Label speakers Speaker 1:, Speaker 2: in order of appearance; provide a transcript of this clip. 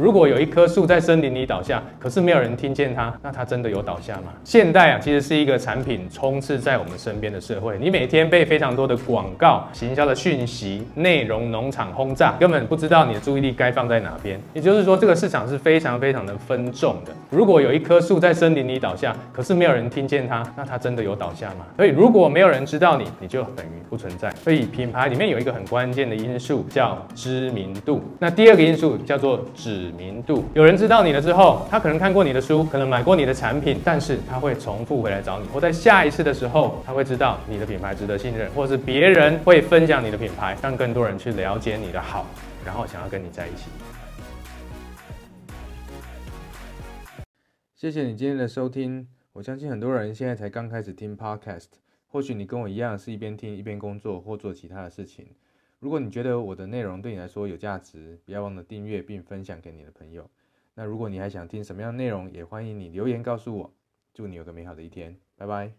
Speaker 1: 如果有一棵树在森林里倒下，可是没有人听见它，那它真的有倒下吗？现代啊，其实是一个产品充斥在我们身边的社会。你每天被非常多的广告、行销的讯息、内容农场轰炸，根本不知道你的注意力该放在哪边。也就是说，这个市场是非常非常的分众的。如果有一棵树在森林里倒下，可是没有人听见它，那它真的有倒下吗？所以，如果没有人知道你，你就等于不存在。所以，品牌里面有一个很关键的因素叫知名度。那第二个因素叫做指。知名度，有人知道你了之后，他可能看过你的书，可能买过你的产品，但是他会重复回来找你，或在下一次的时候，他会知道你的品牌值得信任，或是别人会分享你的品牌，让更多人去了解你的好，然后想要跟你在一起。
Speaker 2: 谢谢你今天的收听，我相信很多人现在才刚开始听 Podcast，或许你跟我一样是一边听一边工作或做其他的事情。如果你觉得我的内容对你来说有价值，不要忘了订阅并分享给你的朋友。那如果你还想听什么样的内容，也欢迎你留言告诉我。祝你有个美好的一天，拜拜。